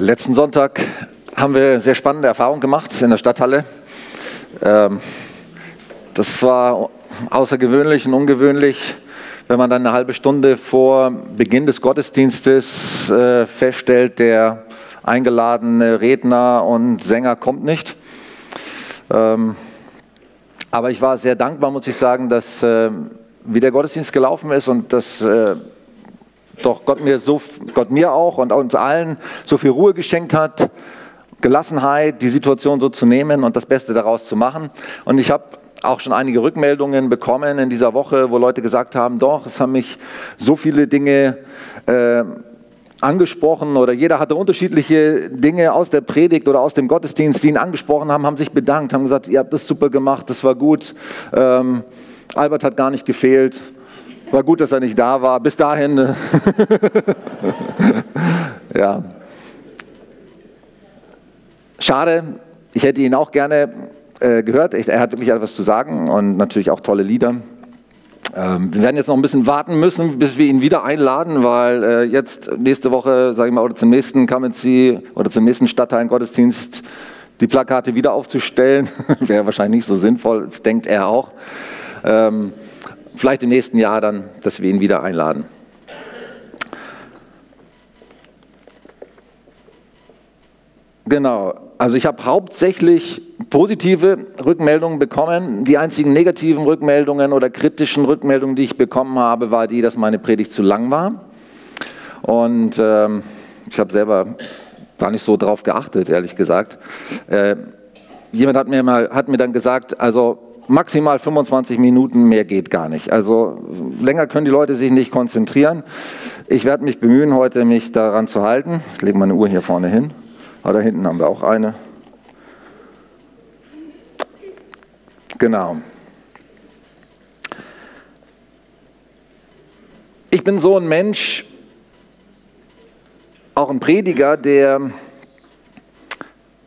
Letzten Sonntag haben wir eine sehr spannende Erfahrung gemacht in der Stadthalle. Ähm, das war außergewöhnlich und ungewöhnlich, wenn man dann eine halbe Stunde vor Beginn des Gottesdienstes äh, feststellt, der eingeladene Redner und Sänger kommt nicht. Ähm, aber ich war sehr dankbar, muss ich sagen, dass äh, wie der Gottesdienst gelaufen ist und dass äh, doch Gott mir, so, Gott mir auch und uns allen so viel Ruhe geschenkt hat, Gelassenheit, die Situation so zu nehmen und das Beste daraus zu machen. Und ich habe auch schon einige Rückmeldungen bekommen in dieser Woche, wo Leute gesagt haben, doch, es haben mich so viele Dinge äh, angesprochen oder jeder hatte unterschiedliche Dinge aus der Predigt oder aus dem Gottesdienst, die ihn angesprochen haben, haben sich bedankt, haben gesagt, ihr habt das super gemacht, das war gut. Ähm, Albert hat gar nicht gefehlt. War gut, dass er nicht da war. Bis dahin. Äh, ja. Schade, ich hätte ihn auch gerne äh, gehört. Er hat wirklich etwas zu sagen und natürlich auch tolle Lieder. Ähm, wir werden jetzt noch ein bisschen warten müssen, bis wir ihn wieder einladen, weil äh, jetzt nächste Woche, sage ich mal, oder zum nächsten Kamenzi oder zum nächsten Stadtteil Gottesdienst die Plakate wieder aufzustellen, wäre wahrscheinlich nicht so sinnvoll, das denkt er auch. Ähm, vielleicht im nächsten Jahr dann, dass wir ihn wieder einladen. Genau, also ich habe hauptsächlich positive Rückmeldungen bekommen. Die einzigen negativen Rückmeldungen oder kritischen Rückmeldungen, die ich bekommen habe, war die, dass meine Predigt zu lang war. Und ähm, ich habe selber gar nicht so drauf geachtet, ehrlich gesagt. Äh, jemand hat mir, mal, hat mir dann gesagt, also maximal 25 Minuten, mehr geht gar nicht. Also länger können die Leute sich nicht konzentrieren. Ich werde mich bemühen, heute mich daran zu halten. Ich lege meine Uhr hier vorne hin. Aber ah, da hinten haben wir auch eine. Genau. Ich bin so ein Mensch, auch ein Prediger, der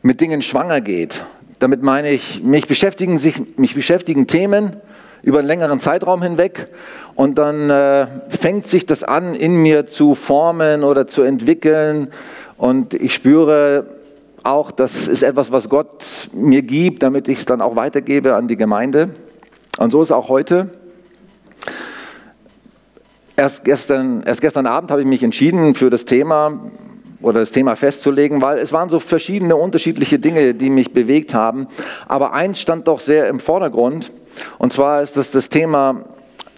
mit Dingen schwanger geht. Damit meine ich, mich beschäftigen, sich, mich beschäftigen Themen über einen längeren Zeitraum hinweg und dann äh, fängt sich das an, in mir zu formen oder zu entwickeln und ich spüre auch, das ist etwas, was Gott mir gibt, damit ich es dann auch weitergebe an die Gemeinde. Und so ist auch heute. Erst gestern, erst gestern Abend habe ich mich entschieden für das Thema, oder das Thema festzulegen, weil es waren so verschiedene unterschiedliche Dinge, die mich bewegt haben. Aber eins stand doch sehr im Vordergrund, und zwar ist das das Thema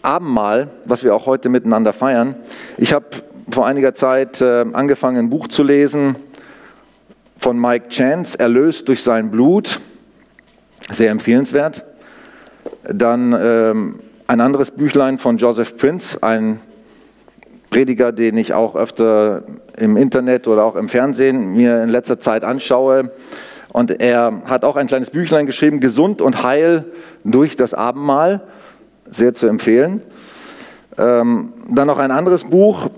Abendmahl, was wir auch heute miteinander feiern. Ich habe vor einiger Zeit äh, angefangen, ein Buch zu lesen von Mike Chance, Erlöst durch sein Blut. Sehr empfehlenswert. Dann ähm, ein anderes Büchlein von Joseph Prince, ein Prediger, den ich auch öfter im Internet oder auch im Fernsehen mir in letzter Zeit anschaue. Und er hat auch ein kleines Büchlein geschrieben, Gesund und Heil durch das Abendmahl. Sehr zu empfehlen. Ähm, dann noch ein anderes Buch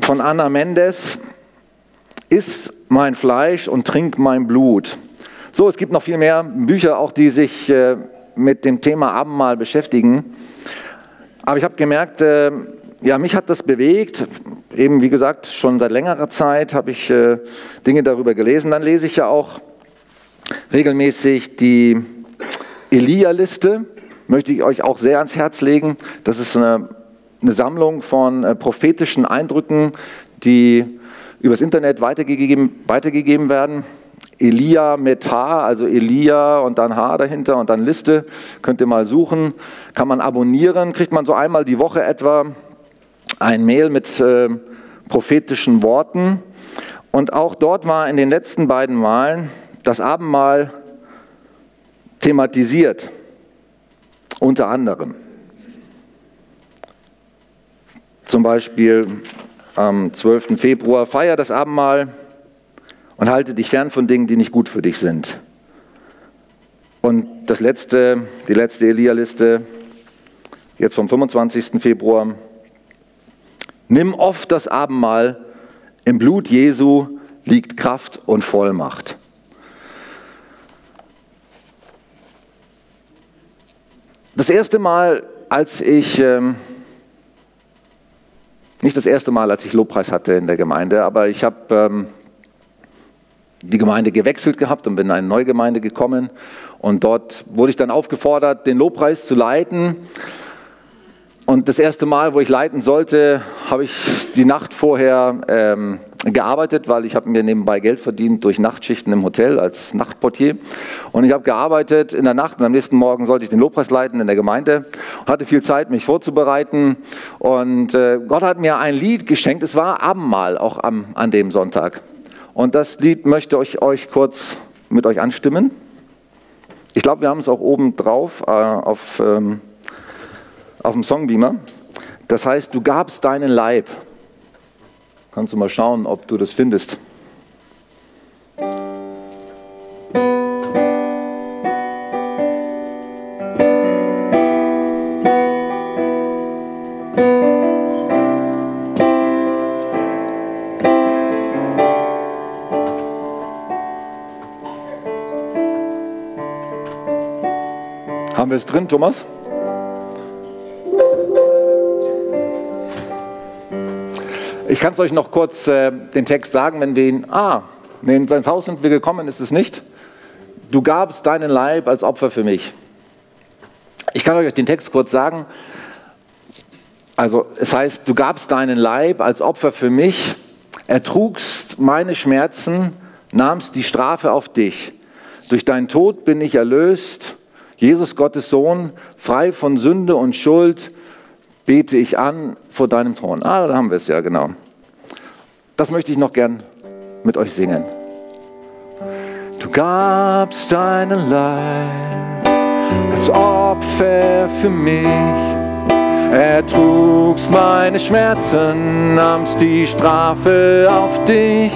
von Anna Mendes, Iss mein Fleisch und trink mein Blut. So, es gibt noch viel mehr Bücher, auch die sich äh, mit dem Thema Abendmahl beschäftigen. Aber ich habe gemerkt, äh, ja, mich hat das bewegt. Eben, wie gesagt, schon seit längerer Zeit habe ich äh, Dinge darüber gelesen. Dann lese ich ja auch regelmäßig die Elia-Liste. Möchte ich euch auch sehr ans Herz legen. Das ist eine, eine Sammlung von äh, prophetischen Eindrücken, die übers Internet weitergegeben, weitergegeben werden. Elia mit H, also Elia und dann H dahinter und dann Liste. Könnt ihr mal suchen. Kann man abonnieren, kriegt man so einmal die Woche etwa ein Mail mit äh, prophetischen Worten. Und auch dort war in den letzten beiden Malen das Abendmahl thematisiert, unter anderem. Zum Beispiel am 12. Februar, feier das Abendmahl und halte dich fern von Dingen, die nicht gut für dich sind. Und das letzte, die letzte Elia-Liste, jetzt vom 25. Februar, Nimm oft das Abendmahl, im Blut Jesu liegt Kraft und Vollmacht. Das erste Mal, als ich, ähm, nicht das erste Mal, als ich Lobpreis hatte in der Gemeinde, aber ich habe ähm, die Gemeinde gewechselt gehabt und bin in eine neue Gemeinde gekommen. Und dort wurde ich dann aufgefordert, den Lobpreis zu leiten. Und das erste Mal, wo ich leiten sollte, habe ich die Nacht vorher ähm, gearbeitet, weil ich habe mir nebenbei Geld verdient durch Nachtschichten im Hotel als Nachtportier. Und ich habe gearbeitet in der Nacht und am nächsten Morgen sollte ich den Lobpreis leiten in der Gemeinde. Hatte viel Zeit, mich vorzubereiten. Und äh, Gott hat mir ein Lied geschenkt. Es war Abendmahl auch am, an dem Sonntag. Und das Lied möchte ich euch kurz mit euch anstimmen. Ich glaube, wir haben es auch oben drauf äh, auf, ähm, auf dem Songbeamer. Das heißt, du gabst deinen Leib. Kannst du mal schauen, ob du das findest. Haben wir es drin, Thomas? Ich kann es euch noch kurz äh, den Text sagen, wenn wir ihn, ah, in sein Haus sind wir gekommen, ist es nicht. Du gabst deinen Leib als Opfer für mich. Ich kann euch den Text kurz sagen. Also es heißt, du gabst deinen Leib als Opfer für mich, ertrugst meine Schmerzen, nahmst die Strafe auf dich. Durch deinen Tod bin ich erlöst Jesus, Gottes Sohn, frei von Sünde und Schuld, bete ich an vor deinem Thron. Ah, da haben wir es ja, genau. Das möchte ich noch gern mit euch singen. Du gabst deinen Leib als Opfer für mich, ertrugst meine Schmerzen, nahmst die Strafe auf dich,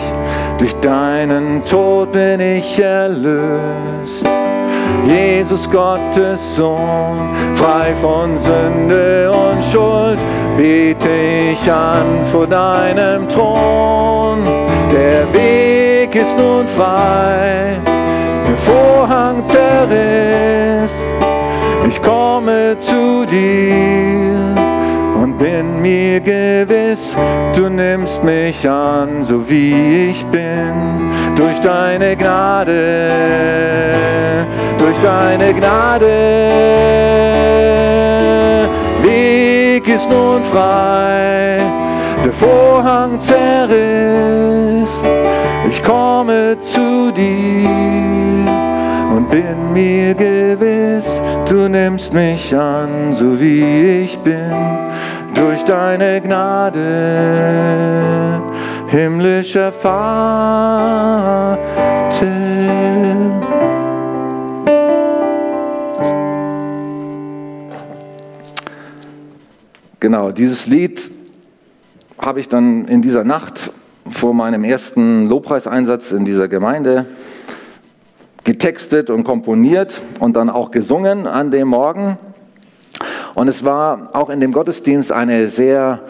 durch deinen Tod bin ich erlöst. Jesus Gottes Sohn, frei von Sünde und Schuld, bete ich an vor deinem Thron. Der Weg ist nun frei, der Vorhang zerriss, ich komme zu dir und bin mir gewiss, du nimmst mich an, so wie ich bin, durch deine Gnade, durch deine Gnade. Weg ist nun frei, der Vorhang zerriss, ich komme zu dir und bin mir gewiss, du nimmst mich an, so wie ich bin durch deine Gnade, himmlischer Vater. Genau, dieses Lied habe ich dann in dieser Nacht vor meinem ersten Lobpreiseinsatz in dieser Gemeinde getextet und komponiert und dann auch gesungen an dem Morgen. Und es war auch in dem Gottesdienst eine sehr,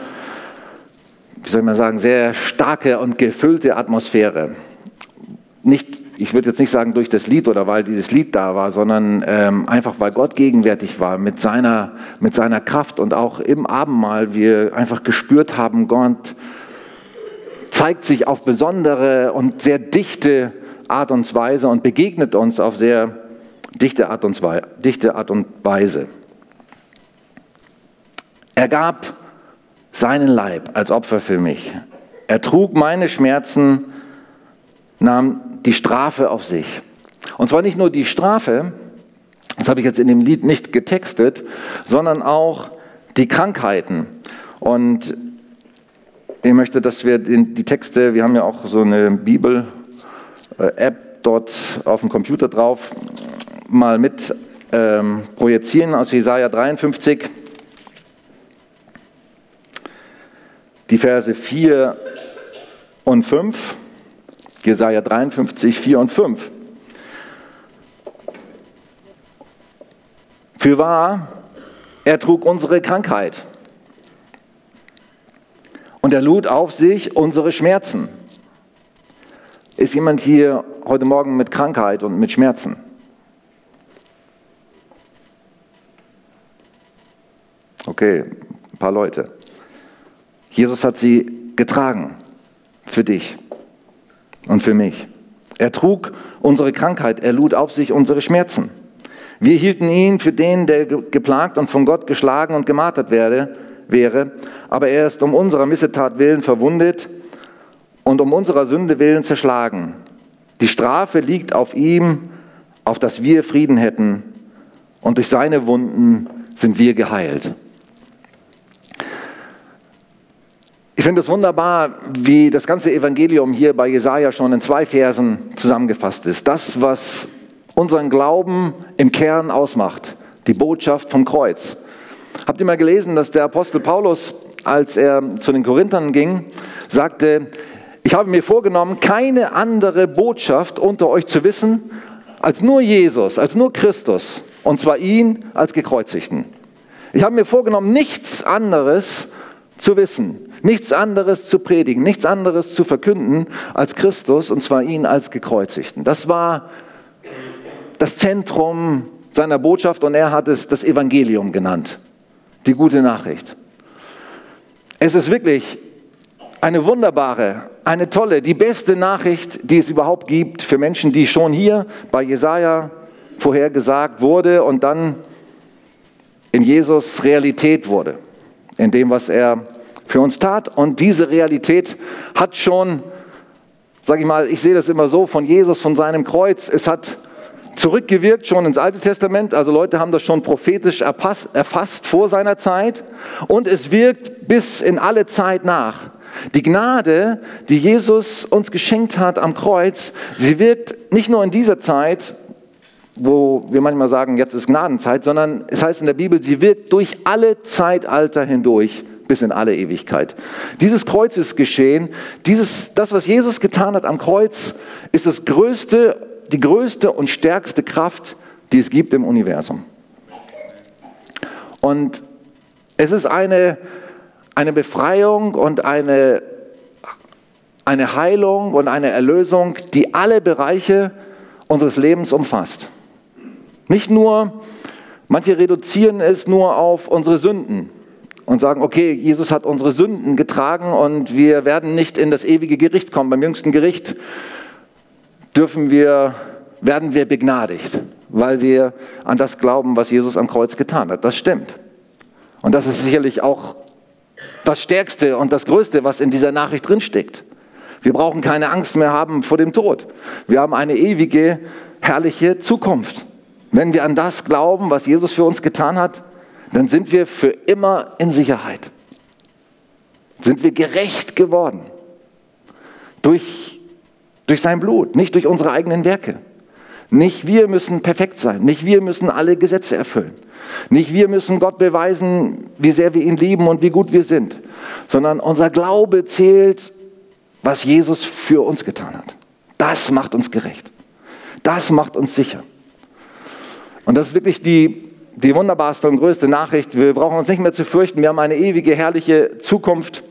wie soll man sagen, sehr starke und gefüllte Atmosphäre. Nicht, ich würde jetzt nicht sagen durch das Lied oder weil dieses Lied da war, sondern ähm, einfach weil Gott gegenwärtig war mit seiner, mit seiner Kraft und auch im Abendmahl wir einfach gespürt haben, Gott zeigt sich auf besondere und sehr dichte Art und Weise und begegnet uns auf sehr dichte Art und Weise. Er gab seinen Leib als Opfer für mich. Er trug meine Schmerzen, nahm die Strafe auf sich. Und zwar nicht nur die Strafe, das habe ich jetzt in dem Lied nicht getextet, sondern auch die Krankheiten. Und ich möchte, dass wir die Texte, wir haben ja auch so eine Bibel-App dort auf dem Computer drauf, mal mit ähm, projizieren aus Jesaja 53. die Verse 4 und 5, Jesaja 53, 4 und 5. Für wahr, er trug unsere Krankheit und er lud auf sich unsere Schmerzen. Ist jemand hier heute Morgen mit Krankheit und mit Schmerzen? Okay, ein paar Leute. Jesus hat sie getragen für dich und für mich Er trug unsere Krankheit, er lud auf sich unsere Schmerzen. Wir hielten ihn für den, der geplagt und von Gott geschlagen und gemartert werde, wäre, aber er ist um unserer Missetat willen verwundet und um unserer Sünde willen zerschlagen. Die Strafe liegt auf ihm, auf dass wir Frieden hätten, und durch seine Wunden sind wir geheilt. Ich finde es wunderbar, wie das ganze Evangelium hier bei Jesaja schon in zwei Versen zusammengefasst ist. Das, was unseren Glauben im Kern ausmacht, die Botschaft vom Kreuz. Habt ihr mal gelesen, dass der Apostel Paulus, als er zu den Korinthern ging, sagte, ich habe mir vorgenommen, keine andere Botschaft unter euch zu wissen, als nur Jesus, als nur Christus, und zwar ihn als gekreuzigten. Ich habe mir vorgenommen, nichts anderes zu wissen, nichts anderes zu predigen, nichts anderes zu verkünden als Christus und zwar ihn als gekreuzigten. Das war das Zentrum seiner Botschaft und er hat es das Evangelium genannt, die gute Nachricht. Es ist wirklich eine wunderbare, eine tolle, die beste Nachricht, die es überhaupt gibt für Menschen, die schon hier bei Jesaja vorhergesagt wurde und dann in Jesus Realität wurde, in dem, was er für uns tat. Und diese Realität hat schon, sage ich mal, ich sehe das immer so, von Jesus, von seinem Kreuz, es hat zurückgewirkt schon ins Alte Testament. Also Leute haben das schon prophetisch erfasst vor seiner Zeit. Und es wirkt bis in alle Zeit nach. Die Gnade, die Jesus uns geschenkt hat am Kreuz, sie wirkt nicht nur in dieser Zeit, wo wir manchmal sagen, jetzt ist Gnadenzeit, sondern es heißt in der Bibel, sie wirkt durch alle Zeitalter hindurch bis in alle Ewigkeit. Dieses Kreuzesgeschehen, dieses, das, was Jesus getan hat am Kreuz, ist das größte, die größte und stärkste Kraft, die es gibt im Universum. Und es ist eine, eine Befreiung und eine, eine Heilung und eine Erlösung, die alle Bereiche unseres Lebens umfasst. Nicht nur, manche reduzieren es nur auf unsere Sünden und sagen, okay, Jesus hat unsere Sünden getragen und wir werden nicht in das ewige Gericht kommen. Beim jüngsten Gericht dürfen wir, werden wir begnadigt, weil wir an das glauben, was Jesus am Kreuz getan hat. Das stimmt. Und das ist sicherlich auch das Stärkste und das Größte, was in dieser Nachricht drinsteckt. Wir brauchen keine Angst mehr haben vor dem Tod. Wir haben eine ewige, herrliche Zukunft. Wenn wir an das glauben, was Jesus für uns getan hat, dann sind wir für immer in Sicherheit. Sind wir gerecht geworden. Durch, durch sein Blut, nicht durch unsere eigenen Werke. Nicht wir müssen perfekt sein, nicht wir müssen alle Gesetze erfüllen. Nicht wir müssen Gott beweisen, wie sehr wir ihn lieben und wie gut wir sind, sondern unser Glaube zählt, was Jesus für uns getan hat. Das macht uns gerecht. Das macht uns sicher. Und das ist wirklich die die wunderbarste und größte Nachricht. Wir brauchen uns nicht mehr zu fürchten. Wir haben eine ewige, herrliche Zukunft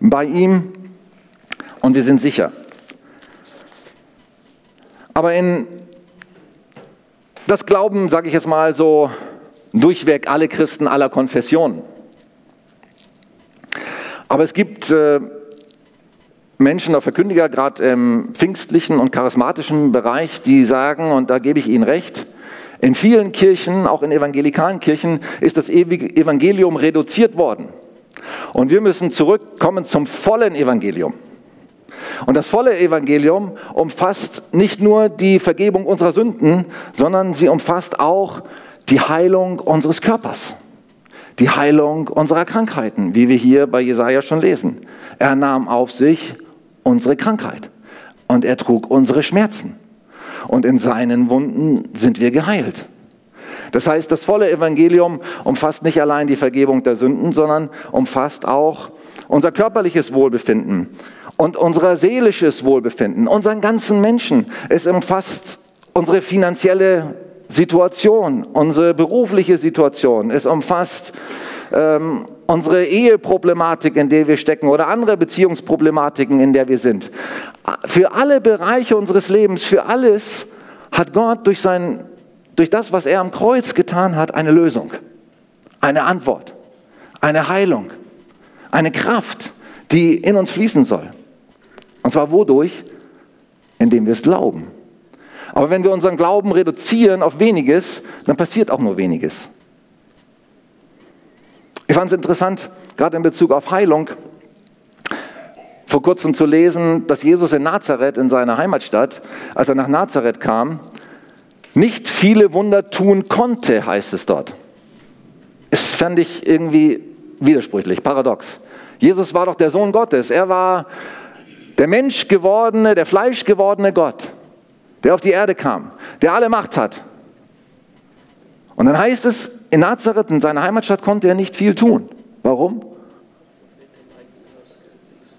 bei ihm und wir sind sicher. Aber in das glauben, sage ich jetzt mal so, durchweg alle Christen aller Konfessionen. Aber es gibt äh, Menschen, Verkündiger, gerade im pfingstlichen und charismatischen Bereich, die sagen, und da gebe ich Ihnen recht, in vielen Kirchen, auch in evangelikalen Kirchen, ist das Evangelium reduziert worden. Und wir müssen zurückkommen zum vollen Evangelium. Und das volle Evangelium umfasst nicht nur die Vergebung unserer Sünden, sondern sie umfasst auch die Heilung unseres Körpers, die Heilung unserer Krankheiten, wie wir hier bei Jesaja schon lesen. Er nahm auf sich unsere Krankheit und er trug unsere Schmerzen und in seinen Wunden sind wir geheilt. Das heißt, das volle Evangelium umfasst nicht allein die Vergebung der Sünden, sondern umfasst auch unser körperliches Wohlbefinden und unser seelisches Wohlbefinden, unseren ganzen Menschen. Es umfasst unsere finanzielle Situation, unsere berufliche Situation. Es umfasst ähm, unsere Eheproblematik, in der wir stecken oder andere Beziehungsproblematiken, in der wir sind. Für alle Bereiche unseres Lebens, für alles hat Gott durch, sein, durch das, was er am Kreuz getan hat, eine Lösung, eine Antwort, eine Heilung, eine Kraft, die in uns fließen soll. Und zwar wodurch? indem wir es glauben. Aber wenn wir unseren Glauben reduzieren auf weniges, dann passiert auch nur weniges. Ich fand es interessant, gerade in Bezug auf Heilung, vor kurzem zu lesen, dass Jesus in Nazareth, in seiner Heimatstadt, als er nach Nazareth kam, nicht viele Wunder tun konnte, heißt es dort. Das fand ich irgendwie widersprüchlich, paradox. Jesus war doch der Sohn Gottes. Er war der Mensch gewordene, der Fleisch gewordene Gott, der auf die Erde kam, der alle Macht hat. Und dann heißt es, in Nazareth, in seiner Heimatstadt, konnte er nicht viel tun. Warum?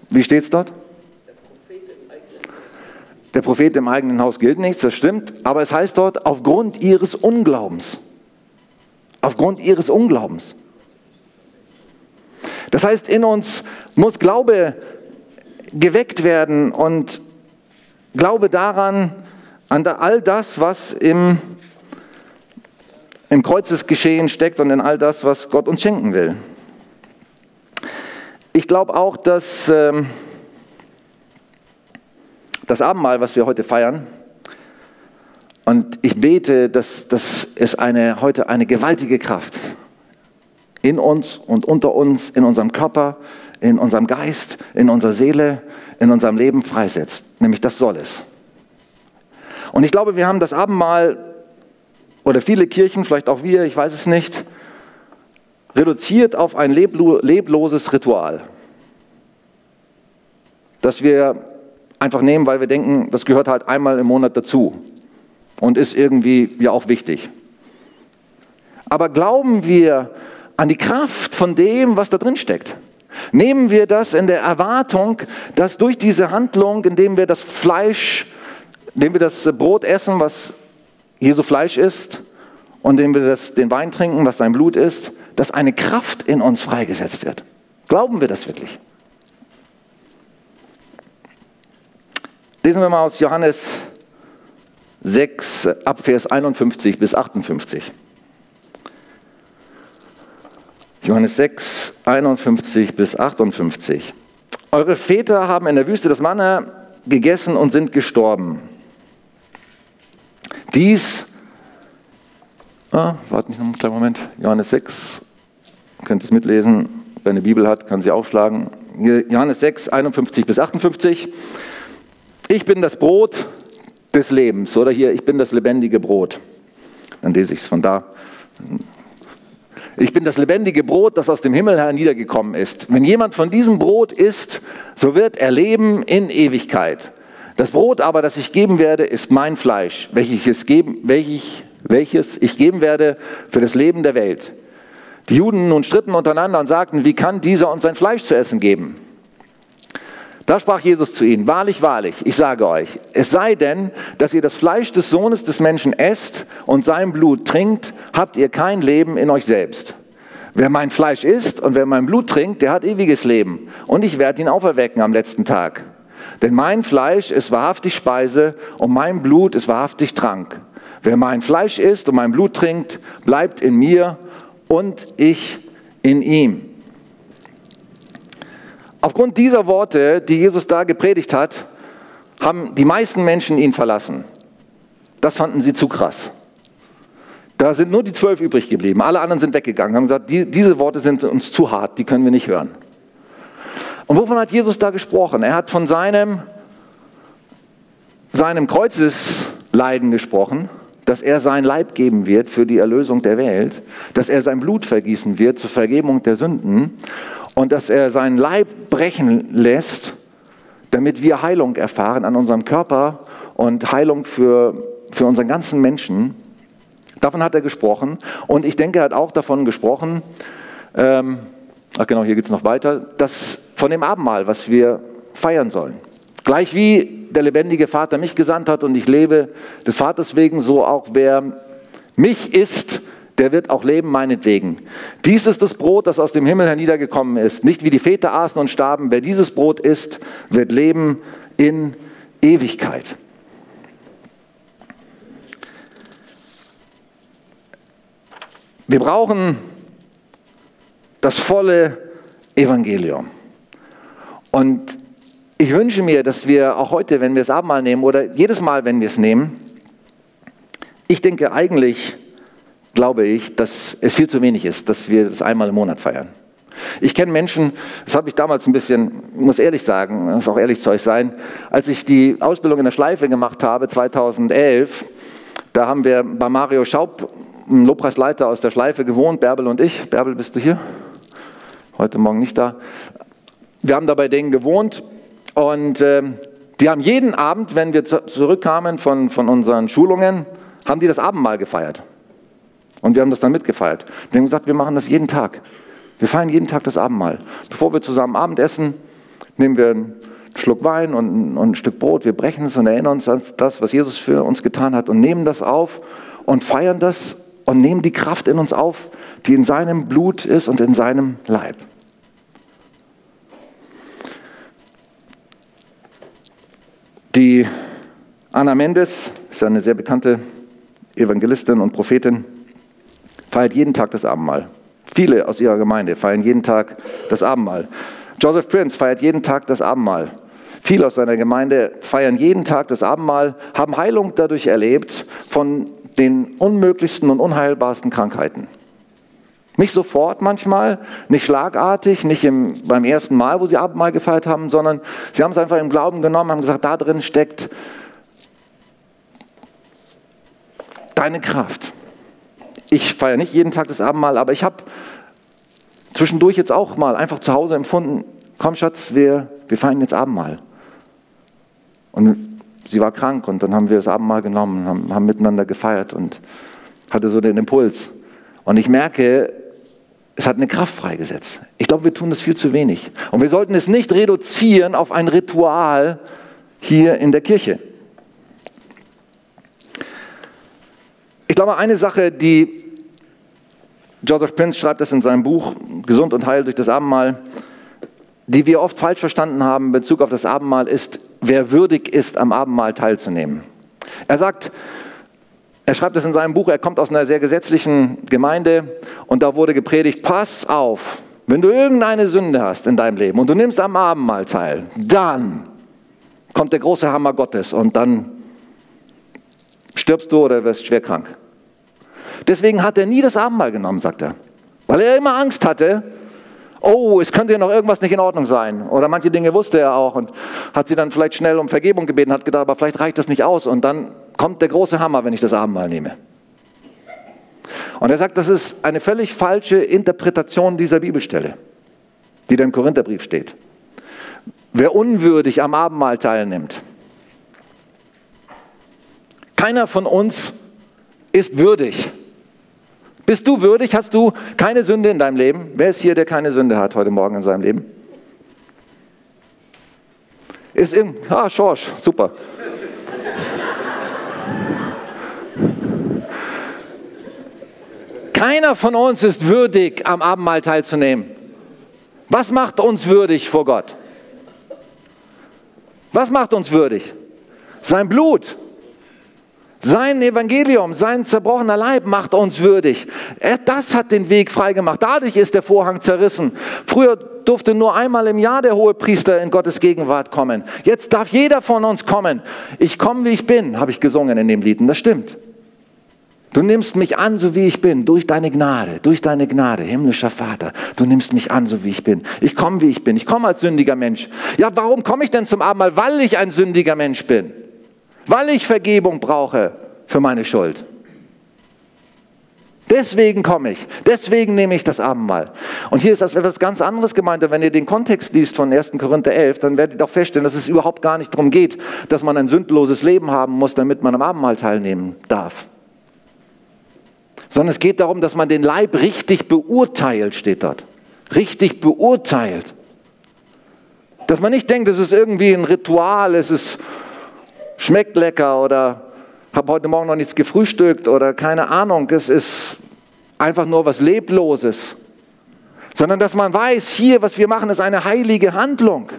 Wie steht es dort? Der Prophet im eigenen Haus gilt nichts, das stimmt, aber es heißt dort, aufgrund ihres Unglaubens. Aufgrund ihres Unglaubens. Das heißt, in uns muss Glaube geweckt werden und Glaube daran, an all das, was im, im Kreuzesgeschehen steckt und in all das, was Gott uns schenken will. Ich glaube auch, dass ähm, das Abendmahl, was wir heute feiern, und ich bete, dass, dass es eine, heute eine gewaltige Kraft in uns und unter uns, in unserem Körper, in unserem Geist, in unserer Seele, in unserem Leben freisetzt. Nämlich das soll es. Und ich glaube, wir haben das Abendmahl oder viele Kirchen, vielleicht auch wir, ich weiß es nicht, reduziert auf ein lebloses Ritual, das wir einfach nehmen, weil wir denken, das gehört halt einmal im Monat dazu und ist irgendwie ja auch wichtig. Aber glauben wir an die Kraft von dem, was da drin steckt? Nehmen wir das in der Erwartung, dass durch diese Handlung, indem wir das Fleisch, indem wir das Brot essen, was Jesu Fleisch ist, und indem wir das, den Wein trinken, was sein Blut ist, dass eine Kraft in uns freigesetzt wird. Glauben wir das wirklich? Lesen wir mal aus Johannes 6, Abvers 51 bis 58. Johannes 6, 51 bis 58. Eure Väter haben in der Wüste das Manna gegessen und sind gestorben. Dies, ah, warte nicht noch einen kleinen Moment, Johannes 6, könnt ihr es mitlesen, wer eine Bibel hat, kann sie aufschlagen. Johannes 6, 51 bis 58. Ich bin das Brot des Lebens, oder hier, ich bin das lebendige Brot. Dann lese ich es von da. Ich bin das lebendige Brot, das aus dem Himmel herniedergekommen ist. Wenn jemand von diesem Brot isst, so wird er leben in Ewigkeit. Das Brot aber, das ich geben werde, ist mein Fleisch, welches, geben, welches, ich geben werde für das Leben der Welt. Die Juden nun stritten untereinander und sagten, wie kann dieser uns sein Fleisch zu essen geben? Da sprach Jesus zu ihnen, wahrlich, wahrlich, ich sage euch, es sei denn, dass ihr das Fleisch des Sohnes des Menschen esst und sein Blut trinkt, habt ihr kein Leben in euch selbst. Wer mein Fleisch isst und wer mein Blut trinkt, der hat ewiges Leben und ich werde ihn auferwecken am letzten Tag. Denn mein Fleisch ist wahrhaftig Speise und mein Blut ist wahrhaftig Trank. Wer mein Fleisch isst und mein Blut trinkt, bleibt in mir und ich in ihm. Aufgrund dieser Worte, die Jesus da gepredigt hat, haben die meisten Menschen ihn verlassen. Das fanden sie zu krass. Da sind nur die zwölf übrig geblieben. Alle anderen sind weggegangen, haben gesagt, die, diese Worte sind uns zu hart, die können wir nicht hören. Und wovon hat Jesus da gesprochen? Er hat von seinem, seinem Kreuzesleiden gesprochen, dass er sein Leib geben wird für die Erlösung der Welt, dass er sein Blut vergießen wird zur Vergebung der Sünden und dass er seinen Leib brechen lässt, damit wir Heilung erfahren an unserem Körper und Heilung für, für unseren ganzen Menschen. Davon hat er gesprochen. Und ich denke, er hat auch davon gesprochen, ähm, ach genau, hier geht es noch weiter, dass von dem Abendmahl, was wir feiern sollen. Gleich wie der lebendige Vater mich gesandt hat und ich lebe des Vaters wegen, so auch wer mich isst, der wird auch leben meinetwegen. Dies ist das Brot, das aus dem Himmel herniedergekommen ist. Nicht wie die Väter aßen und starben. Wer dieses Brot isst, wird leben in Ewigkeit. Wir brauchen das volle Evangelium. Und Ich wünsche mir, dass wir auch heute, wenn wir das Abendmahl nehmen oder jedes Mal, wenn wir es nehmen, ich denke eigentlich, glaube ich, dass es viel zu wenig ist, dass wir das einmal im Monat feiern. Ich kenne Menschen, das habe ich damals ein bisschen, muss ehrlich sagen, muss auch ehrlich zu euch sein, als ich die Ausbildung in der Schleife gemacht habe, 2011, da haben wir bei Mario Schaub, einem Lobpreisleiter aus der Schleife, gewohnt, Bärbel und ich. Bärbel, bist du hier? Heute Morgen nicht da. Wir haben da bei denen gewohnt und äh, die haben jeden Abend, wenn wir zurückkamen von, von unseren Schulungen, haben die das Abendmahl gefeiert. Und wir haben das dann mitgefeiert. Wir haben gesagt, wir machen das jeden Tag. Wir feiern jeden Tag das Abendmahl. Bevor wir zusammen Abend essen, nehmen wir einen Schluck Wein und, und ein Stück Brot. Wir brechen es und erinnern uns an das, was Jesus für uns getan hat und nehmen das auf und feiern das und nehmen die Kraft in uns auf, die in seinem Blut ist und in seinem Leib. Die Anna Mendes ist eine sehr bekannte Evangelistin und Prophetin, feiert jeden Tag das Abendmahl. Viele aus ihrer Gemeinde feiern jeden Tag das Abendmahl. Joseph Prince feiert jeden Tag das Abendmahl. Viele aus seiner Gemeinde feiern jeden Tag das Abendmahl, haben Heilung dadurch erlebt von den unmöglichsten und unheilbarsten Krankheiten. Nicht sofort manchmal, nicht schlagartig, nicht im, beim ersten Mal, wo sie Abendmahl gefeiert haben, sondern sie haben es einfach im Glauben genommen, haben gesagt, da drin steckt deine Kraft ich feiere nicht jeden Tag das Abendmahl, aber ich habe zwischendurch jetzt auch mal einfach zu Hause empfunden, komm Schatz, wir, wir feiern jetzt Abendmahl. Und sie war krank und dann haben wir das Abendmahl genommen, haben, haben miteinander gefeiert und hatte so den Impuls. Und ich merke, es hat eine Kraft freigesetzt. Ich glaube, wir tun das viel zu wenig. Und wir sollten es nicht reduzieren auf ein Ritual hier in der Kirche. Ich glaube, eine Sache, die Joseph Prince schreibt das in seinem Buch Gesund und Heil durch das Abendmahl, die wir oft falsch verstanden haben in Bezug auf das Abendmahl, ist, wer würdig ist, am Abendmahl teilzunehmen. Er sagt, er schreibt das in seinem Buch, er kommt aus einer sehr gesetzlichen Gemeinde und da wurde gepredigt, pass auf, wenn du irgendeine Sünde hast in deinem Leben und du nimmst am Abendmahl teil, dann kommt der große Hammer Gottes und dann stirbst du oder wirst schwer krank. Deswegen hat er nie das Abendmahl genommen, sagt er. Weil er immer Angst hatte, oh, es könnte ja noch irgendwas nicht in Ordnung sein. Oder manche Dinge wusste er auch und hat sie dann vielleicht schnell um Vergebung gebeten, hat gedacht, aber vielleicht reicht das nicht aus und dann kommt der große Hammer, wenn ich das Abendmahl nehme. Und er sagt, das ist eine völlig falsche Interpretation dieser Bibelstelle, die da im Korintherbrief steht. Wer unwürdig am Abendmahl teilnimmt, keiner von uns ist würdig. Bist du würdig? Hast du keine Sünde in deinem Leben? Wer ist hier, der keine Sünde hat heute Morgen in seinem Leben? Ist im, ah, Schorsch, super. Keiner von uns ist würdig, am Abendmahl teilzunehmen. Was macht uns würdig vor Gott? Was macht uns würdig? Sein Blut. Sein Evangelium, sein zerbrochener Leib macht uns würdig. Das hat den Weg freigemacht. Dadurch ist der Vorhang zerrissen. Früher durfte nur einmal im Jahr der hohe Priester in Gottes Gegenwart kommen. Jetzt darf jeder von uns kommen. Ich komme, wie ich bin, habe ich gesungen in dem Lied. Und das stimmt. Du nimmst mich an, so wie ich bin, durch deine Gnade, durch deine Gnade, himmlischer Vater. Du nimmst mich an, so wie ich bin. Ich komme, wie ich bin. Ich komme als sündiger Mensch. Ja, warum komme ich denn zum Abendmahl? Weil ich ein sündiger Mensch bin weil ich Vergebung brauche für meine Schuld. Deswegen komme ich, deswegen nehme ich das Abendmahl. Und hier ist das etwas ganz anderes gemeint. wenn ihr den Kontext liest von 1. Korinther 11, dann werdet ihr doch feststellen, dass es überhaupt gar nicht darum geht, dass man ein sündloses Leben haben muss, damit man am Abendmahl teilnehmen darf. Sondern es geht darum, dass man den Leib richtig beurteilt, steht dort. Richtig beurteilt. Dass man nicht denkt, es ist irgendwie ein Ritual, es ist schmeckt lecker oder habe heute Morgen noch nichts gefrühstückt oder keine Ahnung, es ist einfach nur was Lebloses. Sondern dass man weiß, hier, was wir machen, ist eine heilige Handlung.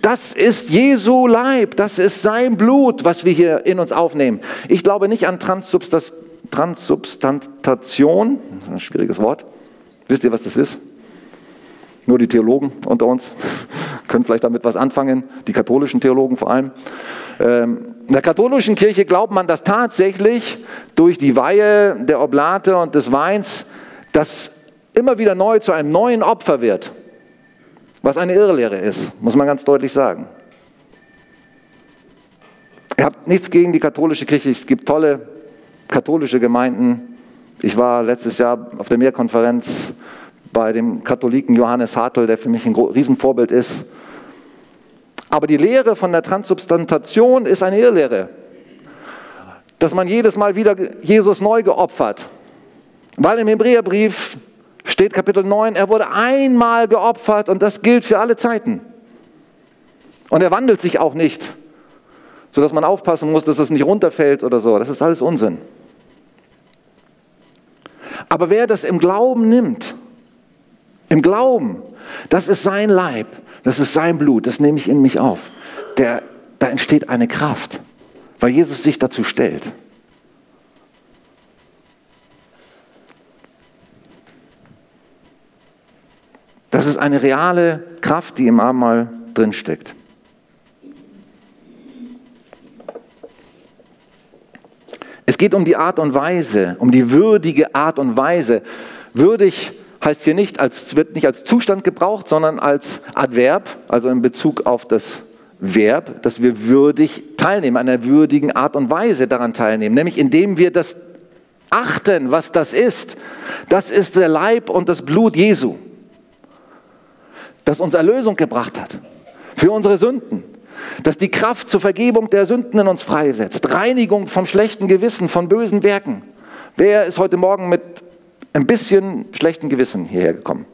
Das ist Jesu Leib, das ist sein Blut, was wir hier in uns aufnehmen. Ich glaube nicht an Transsubstantation, ein schwieriges Wort. Wisst ihr, was das ist? Nur die Theologen unter uns können vielleicht damit was anfangen, die katholischen Theologen vor allem. Ähm, in der katholischen Kirche glaubt man, dass tatsächlich durch die Weihe der Oblate und des Weins das immer wieder neu zu einem neuen Opfer wird, was eine Irrlehre ist, muss man ganz deutlich sagen. Ihr habt nichts gegen die katholische Kirche, es gibt tolle katholische Gemeinden. Ich war letztes Jahr auf der Mehrkonferenz bei dem Katholiken Johannes Hartl, der für mich ein Riesenvorbild ist. Aber die Lehre von der Transsubstantation ist eine Irrlehre. Dass man jedes Mal wieder Jesus neu geopfert. Weil im Hebräerbrief steht Kapitel 9, er wurde einmal geopfert und das gilt für alle Zeiten. Und er wandelt sich auch nicht, sodass man aufpassen muss, dass es nicht runterfällt oder so. Das ist alles Unsinn. Aber wer das im Glauben nimmt, im Glauben, das ist sein Leib, das ist sein Blut, das nehme ich in mich auf. Der, da entsteht eine Kraft, weil Jesus sich dazu stellt. Das ist eine reale Kraft, die im Abendmahl drinsteckt. Es geht um die Art und Weise, um die würdige Art und Weise. Würdig heißt hier nicht, als, wird nicht als Zustand gebraucht, sondern als Adverb, also in Bezug auf das Verb, dass wir würdig teilnehmen, einer würdigen Art und Weise daran teilnehmen, nämlich indem wir das achten, was das ist. Das ist der Leib und das Blut Jesu, das uns Erlösung gebracht hat für unsere Sünden, das die Kraft zur Vergebung der Sünden in uns freisetzt, Reinigung vom schlechten Gewissen, von bösen Werken. Wer ist heute Morgen mit ein bisschen schlechten Gewissen hierher gekommen?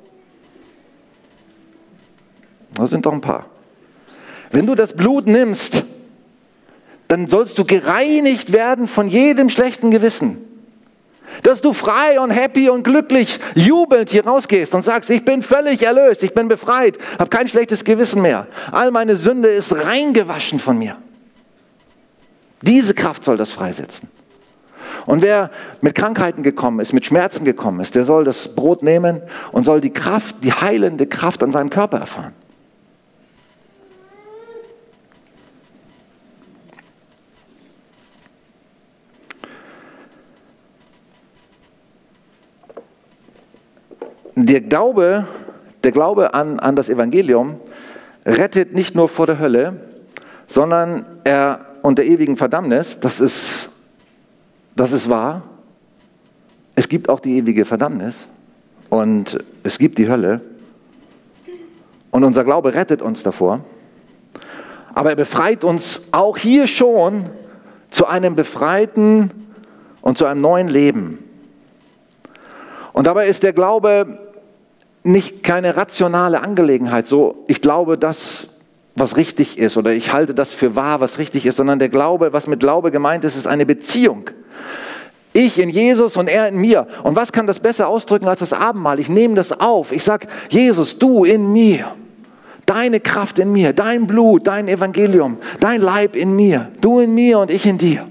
Das sind doch ein paar. Wenn du das Blut nimmst, dann sollst du gereinigt werden von jedem schlechten Gewissen. Dass du frei und happy und glücklich, jubelnd hier rausgehst und sagst, ich bin völlig erlöst, ich bin befreit, habe kein schlechtes Gewissen mehr. All meine Sünde ist reingewaschen von mir. Diese Kraft soll das freisetzen. Und wer mit Krankheiten gekommen ist, mit Schmerzen gekommen ist, der soll das Brot nehmen und soll die Kraft, die heilende Kraft an seinem Körper erfahren. Der Glaube, der Glaube an, an das Evangelium rettet nicht nur vor der Hölle, sondern er und der ewigen Verdammnis, das ist das ist wahr. Es gibt auch die ewige Verdammnis und es gibt die Hölle. Und unser Glaube rettet uns davor. Aber er befreit uns auch hier schon zu einem befreiten und zu einem neuen Leben. Und dabei ist der Glaube nicht keine rationale Angelegenheit, so ich glaube das, was richtig ist oder ich halte das für wahr, was richtig ist, sondern der Glaube, was mit Glaube gemeint ist, ist eine Beziehung. Ich in Jesus und er in mir. Und was kann das besser ausdrücken als das Abendmahl? Ich nehme das auf. Ich sage, Jesus, du in mir. Deine Kraft in mir, dein Blut, dein Evangelium, dein Leib in mir, du in mir und ich in dir.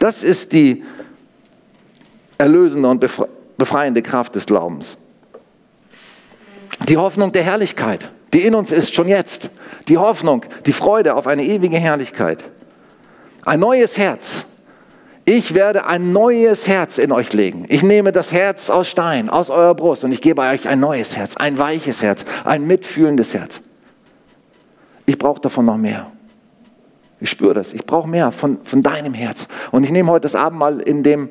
Das ist die erlösende und befreiende Kraft des Glaubens. Die Hoffnung der Herrlichkeit, die in uns ist, schon jetzt. Die Hoffnung, die Freude auf eine ewige Herrlichkeit. Ein neues Herz, ich werde ein neues Herz in euch legen. Ich nehme das Herz aus Stein, aus eurer Brust und ich gebe euch ein neues Herz, ein weiches Herz, ein mitfühlendes Herz. Ich brauche davon noch mehr. Ich spüre das. Ich brauche mehr von, von deinem Herz. Und ich nehme heute das Abendmahl in dem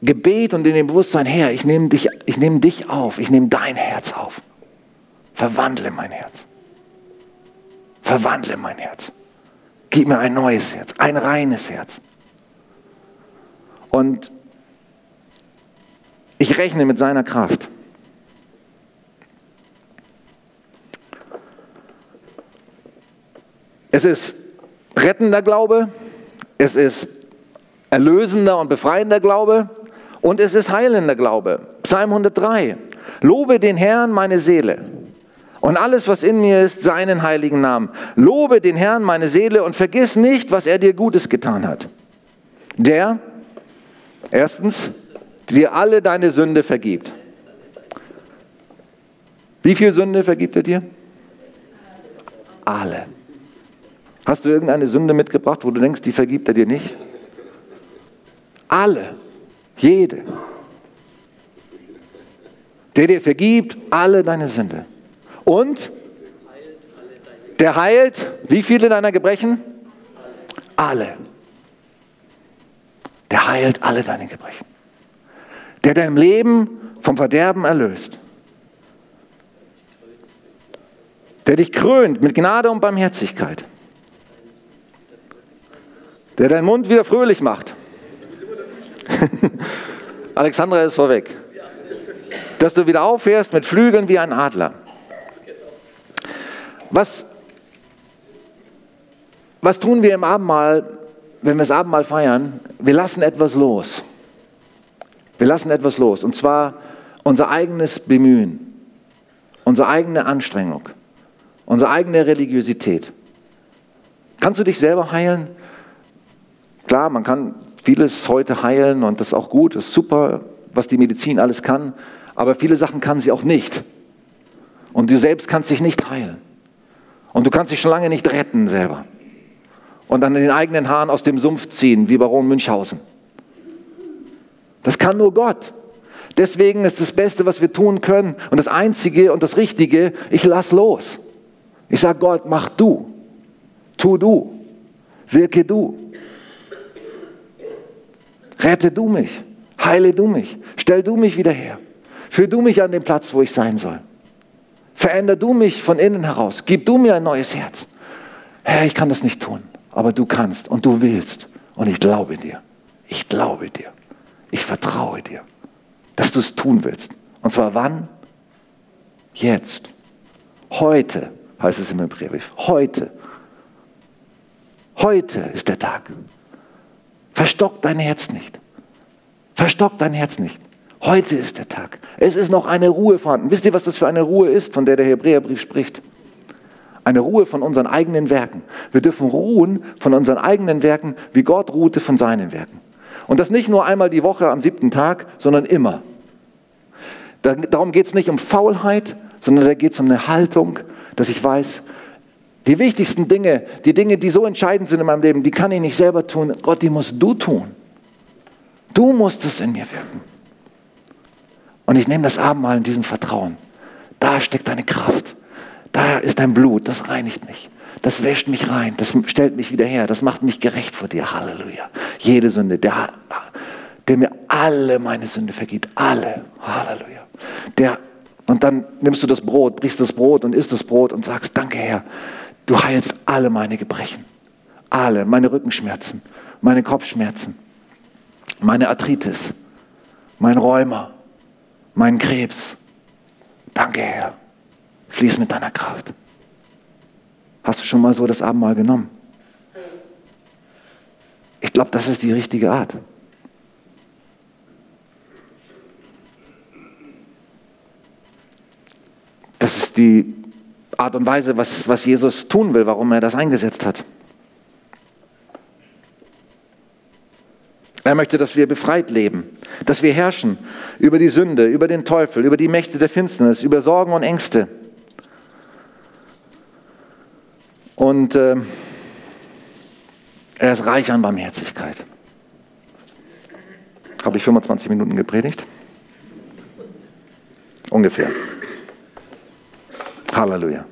Gebet und in dem Bewusstsein her. Ich nehme dich, ich nehme dich auf. Ich nehme dein Herz auf. Verwandle mein Herz. Verwandle mein Herz. Gib mir ein neues Herz, ein reines Herz. Und ich rechne mit seiner Kraft. Es ist rettender Glaube, es ist erlösender und befreiender Glaube und es ist heilender Glaube. Psalm 103. Lobe den Herrn meine Seele und alles, was in mir ist, seinen heiligen Namen. Lobe den Herrn meine Seele und vergiss nicht, was er dir Gutes getan hat. Der, Erstens, dir alle deine Sünde vergibt. Wie viel Sünde vergibt er dir? Alle. Hast du irgendeine Sünde mitgebracht, wo du denkst, die vergibt er dir nicht? Alle. Jede. Der dir vergibt alle deine Sünde. Und der heilt wie viele deiner Gebrechen? Alle. Der heilt alle deine Gebrechen. Der dein Leben vom Verderben erlöst. Der dich krönt mit Gnade und Barmherzigkeit. Der deinen Mund wieder fröhlich macht. Alexandra ist vorweg. Dass du wieder auffährst mit Flügeln wie ein Adler. Was, was tun wir im Abendmahl, wenn wir das Abendmahl feiern? Wir lassen etwas los. Wir lassen etwas los. Und zwar unser eigenes Bemühen, unsere eigene Anstrengung, unsere eigene Religiosität. Kannst du dich selber heilen? Klar, man kann vieles heute heilen und das ist auch gut, das ist super, was die Medizin alles kann, aber viele Sachen kann sie auch nicht. Und du selbst kannst dich nicht heilen. Und du kannst dich schon lange nicht retten selber. Und dann den eigenen Haaren aus dem Sumpf ziehen, wie Baron Münchhausen. Das kann nur Gott. Deswegen ist das Beste, was wir tun können und das Einzige und das Richtige, ich lass los. Ich sage Gott, mach du, tu du, wirke du. Rette du mich, heile du mich, stell du mich wieder her, führ du mich an den Platz, wo ich sein soll. Veränder du mich von innen heraus, gib du mir ein neues Herz. Herr, ich kann das nicht tun, aber du kannst und du willst und ich glaube dir. Ich glaube dir. Ich vertraue dir, dass du es tun willst. Und zwar wann? Jetzt. Heute heißt es im Hebräerbrief. Heute. Heute ist der Tag. Verstock dein Herz nicht. Verstock dein Herz nicht. Heute ist der Tag. Es ist noch eine Ruhe vorhanden. Wisst ihr, was das für eine Ruhe ist, von der der Hebräerbrief spricht? Eine Ruhe von unseren eigenen Werken. Wir dürfen ruhen von unseren eigenen Werken, wie Gott ruhte von seinen Werken. Und das nicht nur einmal die Woche am siebten Tag, sondern immer. Darum geht es nicht um Faulheit, sondern da geht es um eine Haltung, dass ich weiß, die wichtigsten Dinge, die Dinge, die so entscheidend sind in meinem Leben, die kann ich nicht selber tun. Gott, die musst du tun. Du musst es in mir wirken. Und ich nehme das Abendmahl in diesem Vertrauen. Da steckt deine Kraft. Da ist dein Blut. Das reinigt mich. Das wäscht mich rein. Das stellt mich wieder her. Das macht mich gerecht vor dir. Halleluja. Jede Sünde. Der, der mir alle meine Sünde vergibt. Alle. Halleluja. Der, und dann nimmst du das Brot, brichst das Brot und isst das Brot und sagst, danke Herr Du heilst alle meine Gebrechen. Alle, meine Rückenschmerzen, meine Kopfschmerzen, meine Arthritis, mein Rheuma, mein Krebs. Danke, Herr. Fließ mit deiner Kraft. Hast du schon mal so das Abendmahl genommen? Ich glaube, das ist die richtige Art. Das ist die Art und Weise, was, was Jesus tun will, warum er das eingesetzt hat. Er möchte, dass wir befreit leben, dass wir herrschen über die Sünde, über den Teufel, über die Mächte der Finsternis, über Sorgen und Ängste. Und äh, er ist reich an Barmherzigkeit. Habe ich 25 Minuten gepredigt? Ungefähr. Halleluja.